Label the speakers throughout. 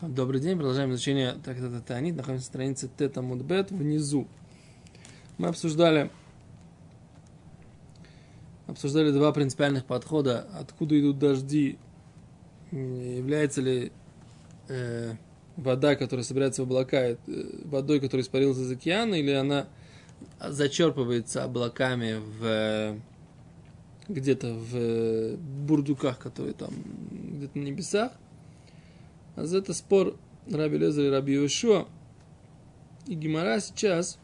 Speaker 1: Добрый день, продолжаем изучение трактата Таанит. Находимся на странице Тета Мудбет внизу. Мы обсуждали, обсуждали два принципиальных подхода. Откуда идут дожди? Является ли э, вода, которая собирается в облака, э, водой, которая испарилась из океана, или она зачерпывается облаками в где-то в бурдюках, которые там где-то на небесах – а за это спор Раби Лезер и Раби Йошуа. И Гимара сейчас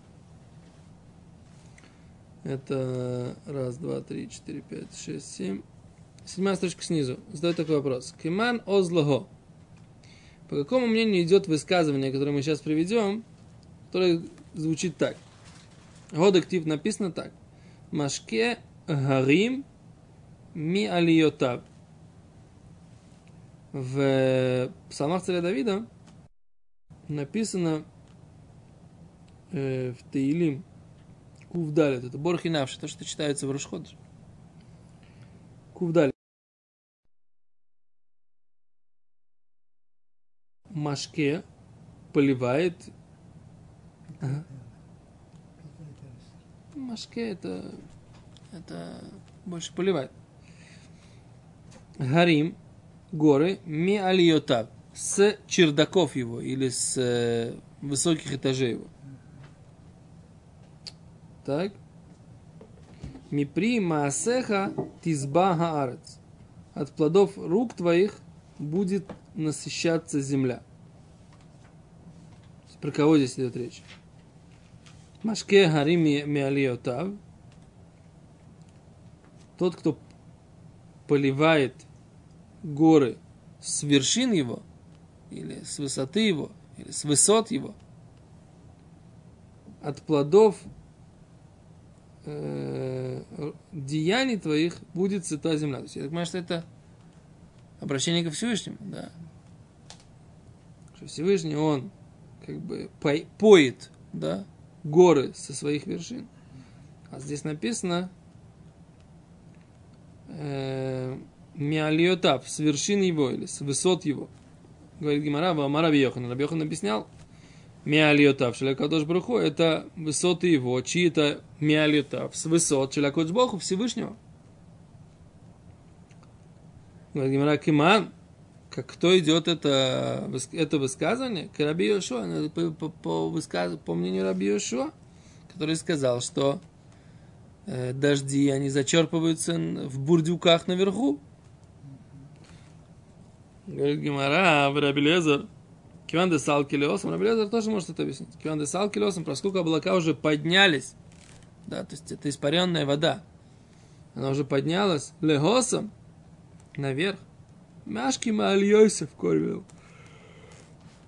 Speaker 1: это раз, два, три, четыре, пять, шесть, семь. Седьмая строчка снизу. Задает такой вопрос. Киман озлого. По какому мнению идет высказывание, которое мы сейчас приведем, которое звучит так. Годактив написано так. Машке гарим ми алиотав в псалмах царя Давида написано э, в Таилим Кувдалит, это Борхинавши, то, что читается в Рушход. Кувдалит. Машке поливает. Машке это, это больше поливает. Гарим горы ми алиота с чердаков его или с э, высоких этажей его. Так. Мипри маасеха тизба хаарец. От плодов рук твоих будет насыщаться земля. Про кого здесь идет речь? Машке гарими миалиотав. Тот, кто поливает горы с вершин его, или с высоты его, или с высот его, от плодов э, деяний твоих будет сыта земля. То есть, я так понимаю, что это обращение ко Всевышнему, да. Что Всевышний, он как бы поет, да, горы со своих вершин. А здесь написано, э, Миалиотав, с вершин его или с высот его. Говорит Гимара, Амара Бьохан. Рабьохан объяснял, Миалиотав, Шелякадош Бруху, это высоты его, чьи это Миалиотав, с высот Шелякадош Богу Всевышнего. Говорит Гимара, Киман, как кто идет это, это высказывание? К Раби Йошуа, по, по, по, высказ, по мнению Раби Йошуа, который сказал, что э, дожди, они зачерпываются в бурдюках наверху. Говорит Гимара, в Рабелезер, Киван де Салкилиосом, Рабелезер тоже может это объяснить. Киван де Салкилиосом, поскольку облака уже поднялись, да, то есть это испаренная вода, она уже поднялась легосом наверх. Машки Маальйойсов кормил.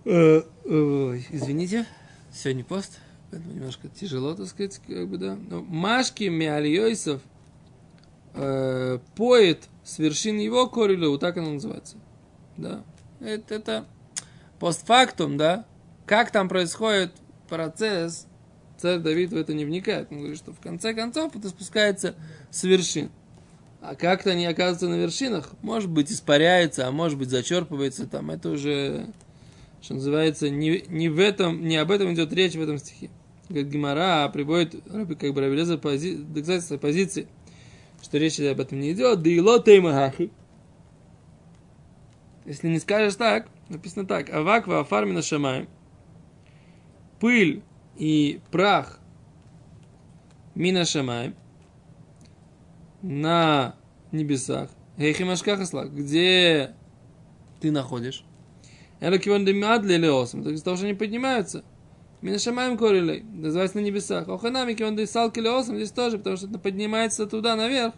Speaker 1: Э, извините, сегодня пост, поэтому немножко тяжело, так сказать, как бы, да. Но Машки Миальйойсов э, поет с вершин его корилу, вот так оно называется да. Это, это постфактум, да. Как там происходит процесс, царь Давид в это не вникает. Он говорит, что в конце концов это спускается с вершин. А как-то они оказываются на вершинах, может быть, испаряется, а может быть, зачерпывается там. Это уже, что называется, не, не в этом, не об этом идет речь в этом стихе. Говорит Гимара а приводит как бы Рабелеза пози, доказательства позиции, что речь об этом не идет. Да и лотеймахахи. Если не скажешь так, написано так. Аваква афармина шамай. Пыль и прах мина шамай на небесах. Хейхимашкахасла, где ты находишь? Леосом, то есть того, что они поднимаются. Мина шамаем корилей, называется на небесах. Оханами киван десалки леосом, здесь тоже, потому что это поднимается туда наверх.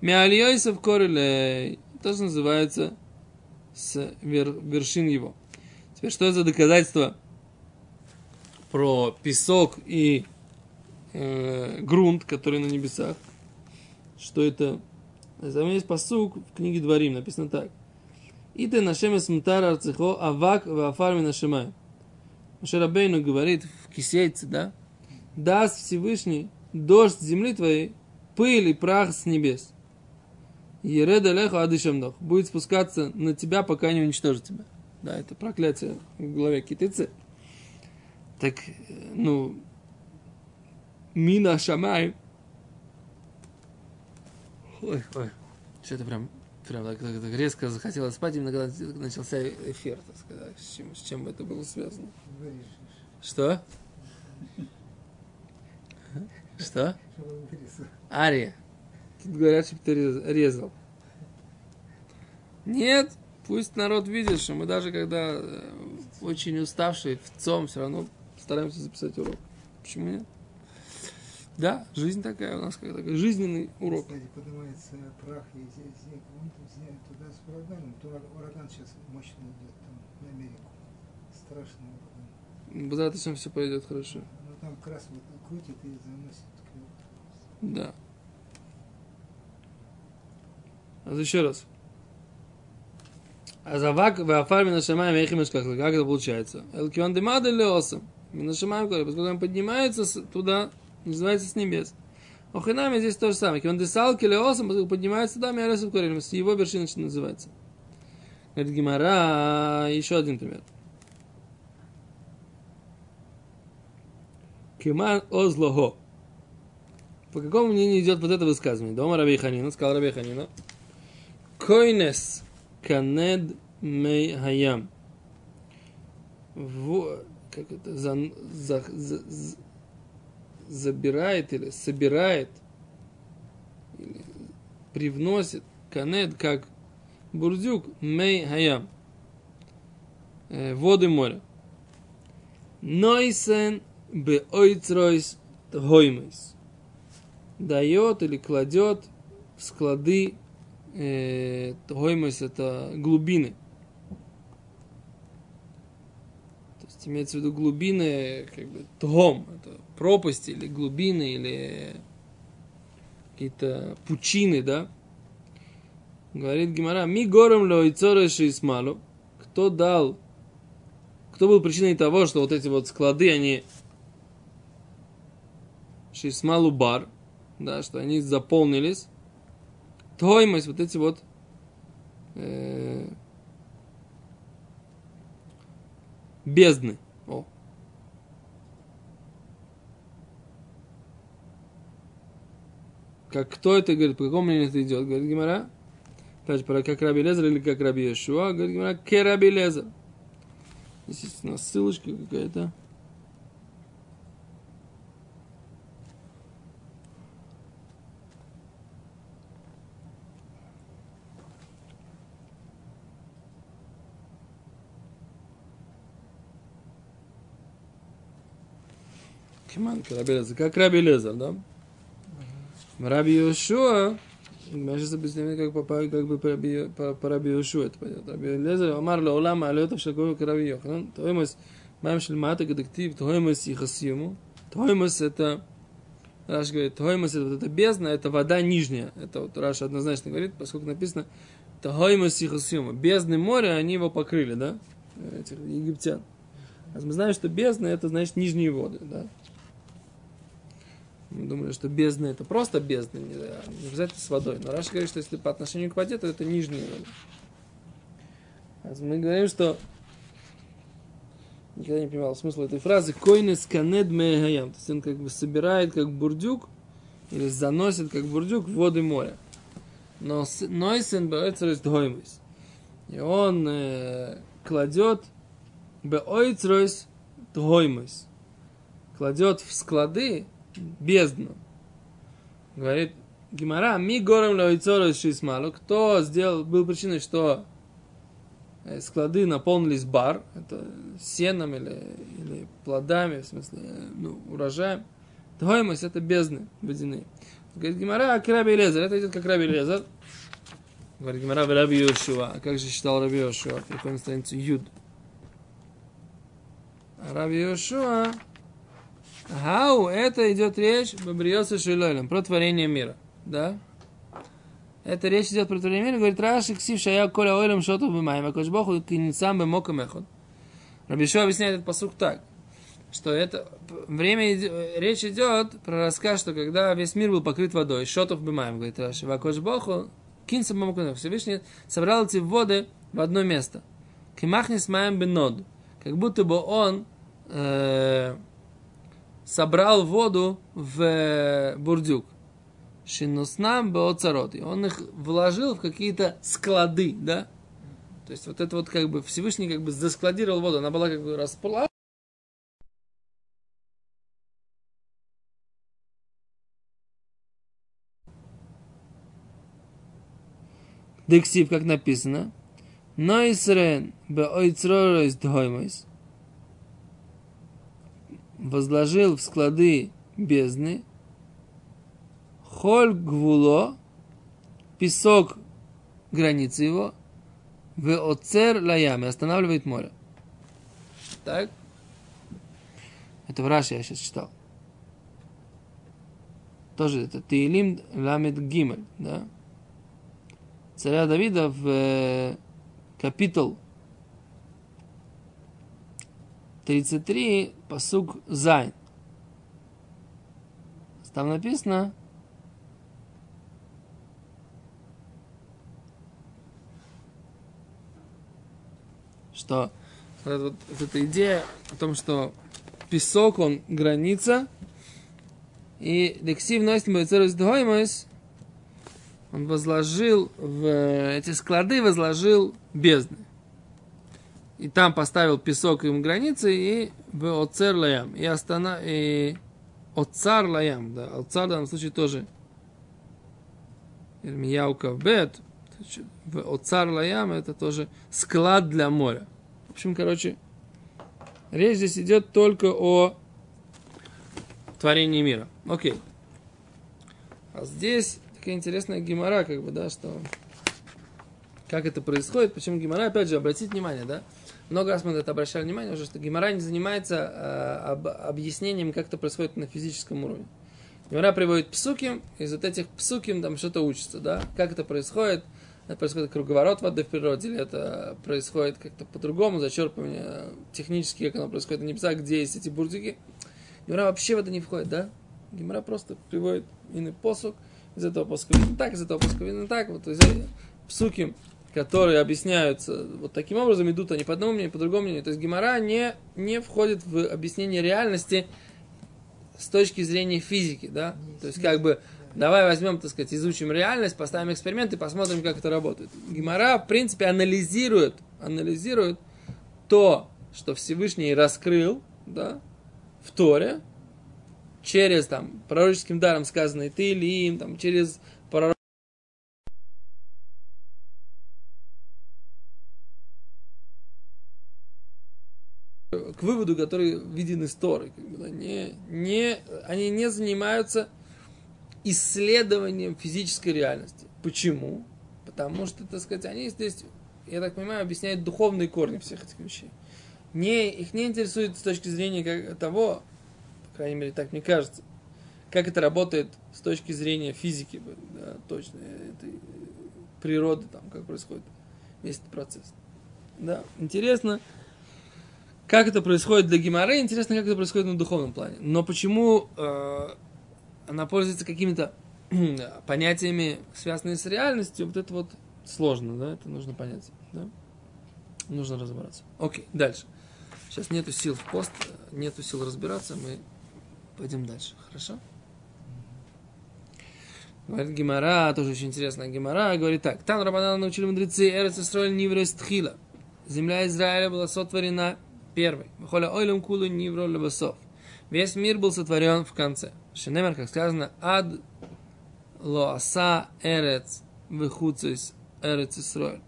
Speaker 1: Миальйойсов корилей, тоже называется с вер, вершин его. Теперь, что это за доказательство про песок и э, грунт, который на небесах? Что это? Там есть посук в книге Дворим, написано так. יתן השם את מטר ארצך אבק ועפר מן השמים. Моше рабейну говорит в Ки Сейце, да? Даст Всевышний дождь земли твоей, пыль и прах с небес. Ереда леху адышамдох. Будет спускаться на тебя, пока не уничтожит тебя. да, это проклятие в главе китицы, так, ну, мина шамай, ой, ой, что-то прям, прям так, так, так резко захотелось спать, именно когда начался эфир, так сказать, с чем, с чем это было связано. Что? Что? Ария. Тут говорят, что ты резал. Нет, пусть народ видит, что мы даже когда э, очень уставшие, в ЦОМ, все равно стараемся записать урок. Почему нет? Да, жизнь такая у нас, как такой жизненный урок.
Speaker 2: Кстати, поднимается прах и туда с ураганом. Ураган сейчас мощный идет там, на Америку. Страшный ураган.
Speaker 1: За это все пойдет хорошо.
Speaker 2: Ну там вот крутит и заносит.
Speaker 1: Да. А еще раз. А завак в афарме на шамаем эхим как это получается? Элкион демады леосом. На шамаем поскольку он поднимается туда, называется с небес. Охинами здесь то же самое. Он десалки леосом, поскольку поднимается туда, миаресов корелем. С его вершины называется. Говорит Гимара, еще один пример. Киман озлого. По какому мнению идет вот это высказывание? Дома Раби Ханина, сказал Раби Ханина. Койнес канед мей хаям. Как это, за, за, за, за, забирает или собирает, или привносит канед, как бурдюк, мей хаям. Э, воды моря. Нойсен бе ойцройс тхоймейс дает или кладет в склады э, Тоймос это глубины. То есть имеется в виду глубины, как бы Тхом, это пропасти или глубины, или какие-то пучины, да? Говорит Гимара, ми гором лоицореши исмалу. Кто дал, кто был причиной того, что вот эти вот склады, они шисмалу бар, да, что они заполнились, тоймость, вот эти вот э, бездны. О. Как кто это говорит, по какому мнению это идет? Говорит Гимара. Опять же, как Раби Лезер или как Раби Йешуа, говорит Гимара, ке Раби Лезер. Здесь у нас ссылочка какая-то. Шиман, Карабелезер, как Раби Лезер, да? Раби Йошуа, мы сейчас объясним, как, по, как бы по Раби, по, по Раби Йошуа это понятно. Раби Лезер, Омар Лаулам, Алета, Шагова, Караби Йохран, Тоймас, Мам Шельмата, Гадактив, Тоймас и Хасьему. Тоймас это, Раш говорит, Тоймас это вот эта бездна, это вода нижняя. Это вот Раш однозначно говорит, поскольку написано, Тоймас и Хасьему. Бездны моря, они его покрыли, да? Этих египтян. А мы знаем, что бездна это значит нижние воды, да? Мы думали, что бездна это просто бездна, не, обязательно с водой. Но Раша говорит, что если по отношению к воде, то это нижняя вода. А мы говорим, что никогда не понимал смысл этой фразы койнес канед мегаям. То есть он как бы собирает как бурдюк или заносит как бурдюк воды моря. Но нойсен беойцерес доймис. И он э, кладет беойцерес доймис. Кладет в склады бездну. Говорит Гимара, ми горем лоицору шисмалу. Кто сделал, был причиной, что э, склады наполнились бар, это сеном или, или плодами, в смысле, ну, урожаем. Тоймость это бездны водяные. Говорит Гимара, а Раби Лезер, это идет как Раби Лезер. Говорит Гимара, Раби Йошуа. А как же считал Раби Йошуа? Переходим на страницу Юд. Раби Йошуа Гау, это идет речь Бабриоса Шилойлем, про творение мира. Да? Это речь идет про творение мира. Говорит, Раши, Ксив, Шая, Коля, Ойлем, Шоту, Бимаем, Акош Боху, Киницам, Бемоком, Эхот. Рабишо объясняет этот посук так, что это время, речь идет про рассказ, что когда весь мир был покрыт водой, Шотов, Бимаем, говорит Раши, Акош Боху, Кинцам, Бемоком, Всевышний собрал эти воды в одно место. Кимахнис маем бенод. Как будто бы он э, собрал воду в бурдюк. Шинуснам беоцарот. И он их вложил в какие-то склады, да? То есть вот это вот как бы Всевышний как бы заскладировал воду. Она была как бы расплавлена. Дексив, как написано. Нойсрен бе ойцроройс дхоймойс. Возложил в склады бездны. Холь гвуло. Песок границы его. В оцер лаями. Останавливает море. Так? Это в Раши я сейчас читал. Тоже это Теилим Ламед Гимель, да? царя Давида в э, капитул 33, посук Зайн. Там написано, что вот, вот, эта идея о том, что песок, он граница, и лексив царь он возложил в эти склады, возложил бездны. И там поставил песок им границы и в оцер лаям. И, остана... и оцар лаям, да, оцар в данном случае тоже Ирмияука в бет, в оцар лаям это тоже склад для моря. В общем, короче, речь здесь идет только о творении мира. Окей. А здесь такая интересная гемора, как бы, да, что как это происходит, почему гемора, опять же, обратите внимание, да, много раз мы на это обращали внимание уже, что гемора не занимается э, об, объяснением, как это происходит на физическом уровне. Гемора приводит псуким, из вот этих псуким там что-то учится, да, как это происходит, это происходит круговорот воды в природе, или это происходит как-то по-другому, зачерпывание технически, как оно происходит на небесах, где есть эти бурдюки. Гемора вообще в это не входит, да? Гемора просто приводит иный посук, из этого пуска видно так, из этого пуска видно так. Вот из псуки, которые объясняются вот таким образом, идут они по одному мнению, по другому мнению. То есть Гимара не, не входит в объяснение реальности с точки зрения физики, да? То есть как бы давай возьмем, так сказать, изучим реальность, поставим эксперимент и посмотрим, как это работает. Гимара, в принципе, анализирует, анализирует то, что Всевышний раскрыл, да, в Торе, через там пророческим даром сказанный ты или им, там, через к выводу, который виден из Торы. Как бы, не, не, они не занимаются исследованием физической реальности. Почему? Потому что, так сказать, они здесь, я так понимаю, объясняют духовные корни всех этих вещей. Не, их не интересует с точки зрения как, того, крайней мере, так мне кажется. Как это работает с точки зрения физики, да, точно, этой природы, там, как происходит весь этот процесс. Да, интересно, как это происходит для Гимары, интересно, как это происходит на духовном плане. Но почему э, она пользуется какими-то понятиями, связанными с реальностью, вот это вот сложно, да, это нужно понять, да? Нужно разобраться. Окей, дальше. Сейчас нету сил в пост, нету сил разбираться, мы Пойдем дальше, хорошо? Говорит Гимара, тоже очень интересная Гимара, говорит так. Там Рабанан научили мудрецы Эрец Тхила. Земля Израиля была сотворена первой. Выхоля ойлем кулу нивро лебасов. Весь мир был сотворен в конце. Шенемер, как сказано, ад лоаса эрец выхуцис эрец Исроэль.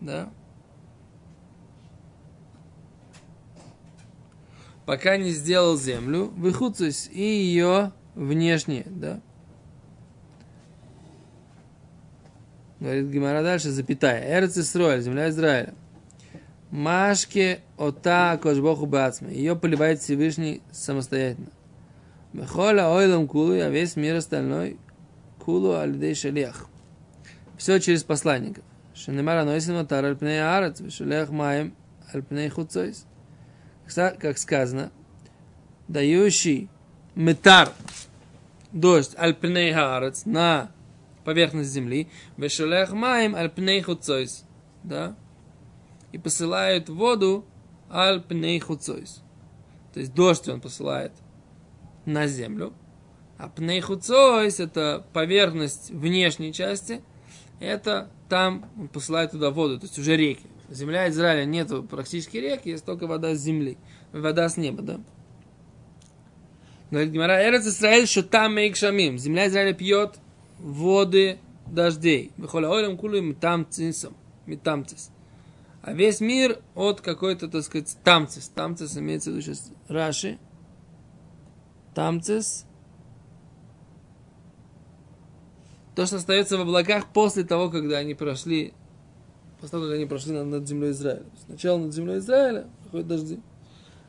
Speaker 1: Да? пока не сделал землю, выхуцусь и ее внешне, да. Говорит Гимара дальше, запятая. Эрц Исроэль, земля Израиля. Машке ота кошбоху бацме. Ее поливает Всевышний самостоятельно. Мехоля ойлом кулу, а весь мир остальной кулу алидей шалех. Все через посланника. Шенемара нойсим атар альпней арец, вешалех маем альпней хуцойс как сказано, дающий метар, дождь, альпней хаарец, на поверхность земли, вешелех маем альпней хуцойс, да, и посылает воду аль пней хуцойс. То есть дождь он посылает на землю, а пней хуцойс это поверхность внешней части, это там он посылает туда воду, то есть уже реки. Земля Израиля нету практически рек, есть только вода с земли, вода с неба, да. Говорит Гимара, Эрец Израиль, что там шамим. Земля Израиля пьет воды дождей. Выхоля ойлем кулим тамцисом. Метамцис. А весь мир от какой-то, так сказать, тамцис. Тамцис имеется в виду сейчас Раши. Тамцис. То, что остается в облаках после того, когда они прошли, после того, как они прошли над, землей Израиля. Сначала над землей Израиля приходят дожди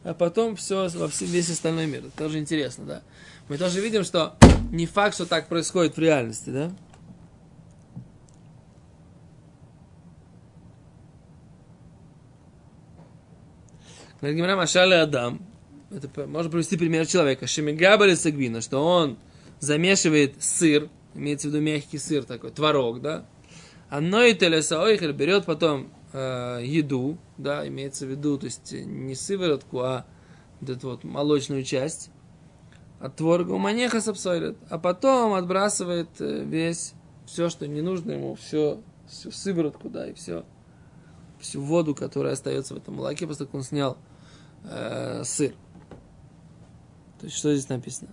Speaker 1: а потом все во все, весь остальной мир. Это тоже интересно, да. Мы тоже видим, что не факт, что так происходит в реальности, да. Гимара Машали Адам. Это можно привести пример человека. Шемигабали Сагвина, что он замешивает сыр, имеется в виду мягкий сыр такой, творог, да. Оно и телесаойхель берет потом э, еду, да, имеется в виду, то есть не сыворотку, а вот эту вот молочную часть от творога манеха сапсойлет, а потом отбрасывает э, весь, все, что не нужно ему, все, всю сыворотку, да, и все, всю воду, которая остается в этом молоке, как он снял э, сыр. То есть, что здесь написано?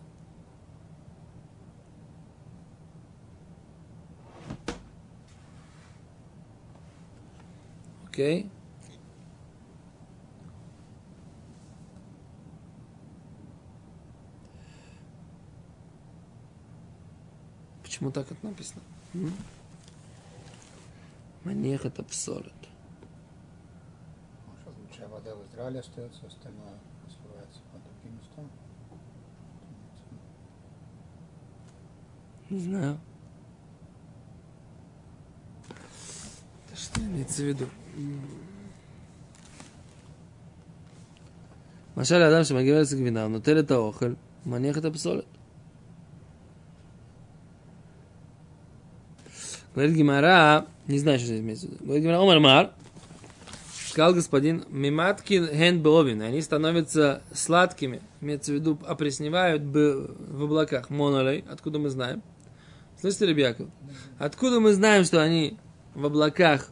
Speaker 1: Окей. Почему так это написано? Манех это псолит.
Speaker 2: Свежая вода в Израиле остается, остальное сливается по другим местам.
Speaker 1: Не знаю. Что имеется в виду? Машаль Адам Шамагивается Гвина, но теле это охоль, манех это псолит. Говорит Гимара, не знаю, что здесь имеется в виду. Говорит Гимара, Омар Мар, сказал господин, миматкин хен бовин, они становятся сладкими, имеется в виду, опресневают в облаках, монолей, откуда мы знаем. Слышите, Ребяков? Откуда мы знаем, что они в облаках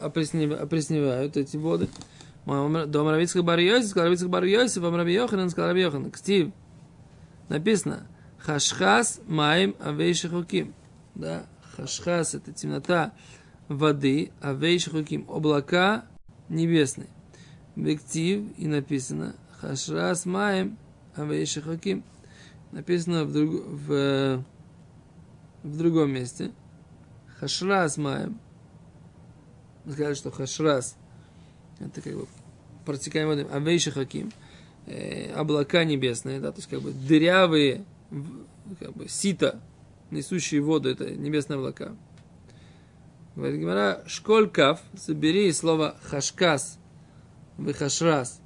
Speaker 1: опресневают эти воды? Дом Равицких бар Йосиф, сказал Равицких бар Йосиф, вам сказал Раби Йохан. Написано, хашхас маим авейшихуким. Да, Хашхас – это темнота воды, а вейш хуким – облака небесные. Бектив и написано Хашрас маем, а вейш хуким. Написано в, друг, в, в другом месте. Хашрас маем. Мы сказали, что хашрас – это как бы протекаем водой. А вейш хаким э, – облака небесные, да, то есть как бы дырявые, как бы сито несущие воду, это небесные облака. Говорит Гимара, школь кав, забери слово хашкас, выхашрас,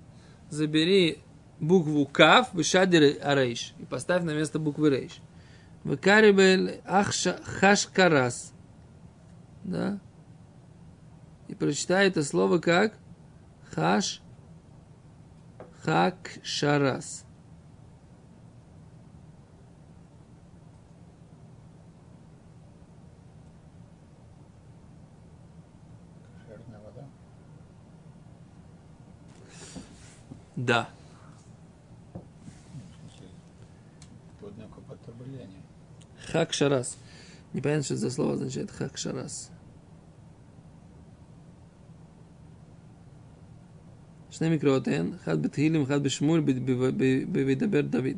Speaker 1: забери букву кав, вышадир арейш, и поставь на место буквы рейш. Выкарибель ахша хашкарас. Да? И прочитай это слово как хаш хак шарас. Да. Хак шарас. Непонятно, что это за слово означает хак шарас. שני מקראות הן, אחד בתהילים, אחד בשמואל, בדבר דוד.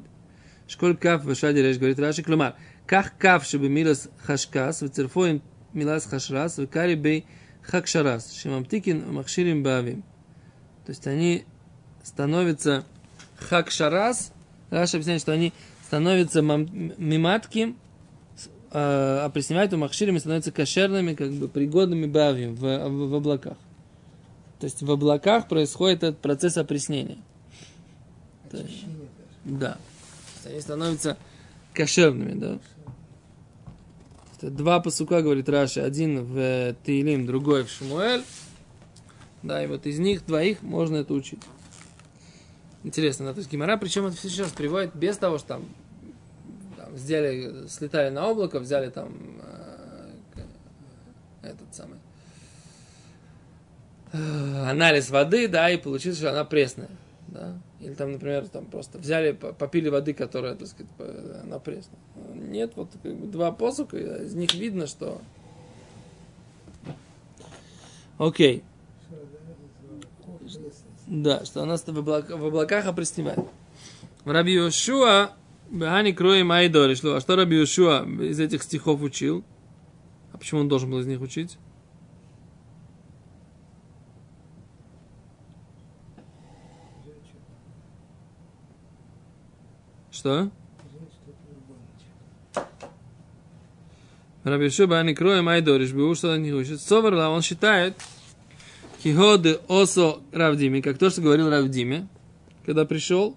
Speaker 1: אשכול כף ושל ירש גורית רש"י, כלומר, קח כף שבמילס חשקס וצירפו עם מילס חשרס וקרי בי חקשרס, שממתיקין ומכשירים באבים. То есть они становятся хакшарас, Раша объясняет, что они становятся миматки, а, опресневают махширами, становятся кошерными, как бы пригодными бавим в, в, в облаках. То есть в облаках происходит этот процесс опреснения. Есть, да. Они становятся кошерными, да. Это два посука, говорит Раша, один в Таилим, другой в Шмуэль. Да, и вот из них двоих можно это учить. Интересно, да, то есть Гимара, причем это все сейчас приводит без того, что там, там сделали, слетали на облако, взяли там э, этот самый э, анализ воды, да, и получилось, что она пресная, да. Или там, например, там просто взяли, попили воды, которая, так сказать, она пресная. Нет, вот как бы, два посока, из них видно, что... Окей. Да, что она в, облак, в облаках опресневает. В Раби Йошуа, Бехани Крои Майдори, шло. А что Раби Йошуа из этих стихов учил? А почему он должен был из них учить? Что? Раби Шуба не кроем айдориш, бы что не учит. Соверла, он считает, киходы осо Равдиме, как то, что говорил Равдиме, когда пришел.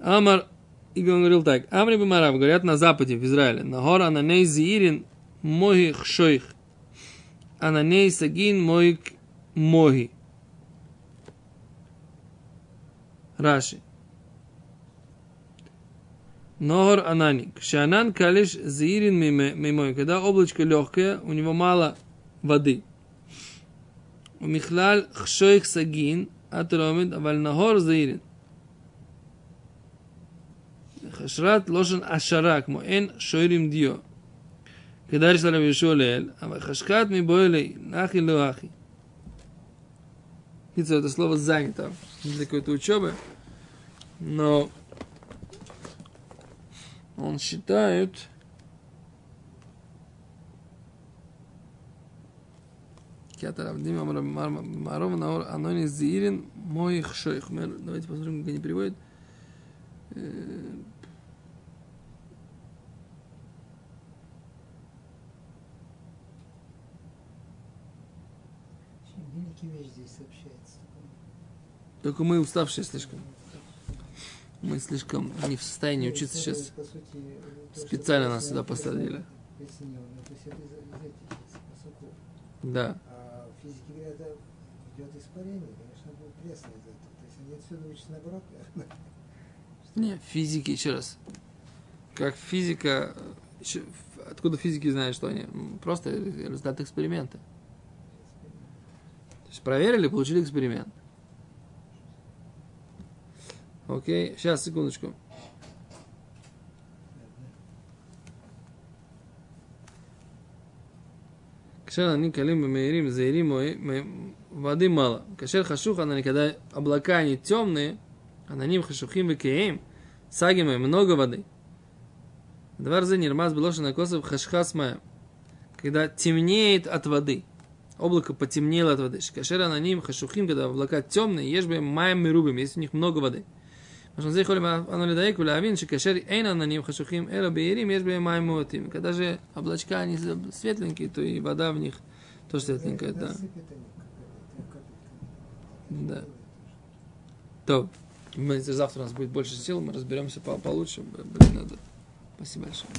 Speaker 1: Амар, и он говорил так, Амри Бамарав, говорят на западе, в Израиле, на гора на ней зиирин моги хшойх, а на ней сагин моик моги. Раши. Ногор Ананик. Шанан калиш заирин мимой. Когда облачко легкое, у него мало воды. У Михлал хшойх сагин, атромид, аваль нагор заирин. חשרת לושן עשרה, כמו אין שוירים דיו. כדאי של רבי יהושע לאל, אבל חשקת מבוילי, נחי לא אחי. קיצור, это слово занято для какой-то учебы, но он считает, Анони Зиирин мой шейх. Давайте посмотрим, как они переводят.
Speaker 2: Великий вещь здесь сообщается.
Speaker 1: Только мы уставшие слишком. Мы слишком не в состоянии учиться сейчас. Специально нас сюда посадили. Да.
Speaker 2: Физики говорят, идет испарение, конечно, будет пресно из этого. То есть они отсюда учатся наоборот,
Speaker 1: Не, физики, еще раз. Как физика, откуда физики знают, что они? Просто результат эксперимента. То есть проверили, получили эксперимент. Окей, сейчас, секундочку. Кашер они калим меирим, заирим, воды мало. Кашер хашух, она никогда, облака они темные, а на ним хашухим и кеем, сагимы, много воды. Два раза нирмаз белошина косов хашхасмая, когда темнеет от воды. Облако потемнело от воды. Кашер ананим хашухим, когда облака темные, ешь бы маем и рубим, если у них много воды. Когда же облачка они светленькие, то и вода в них тоже светленькая, да. Да. То, завтра у нас будет больше сил, мы разберемся получше. Блин, надо. Спасибо большое.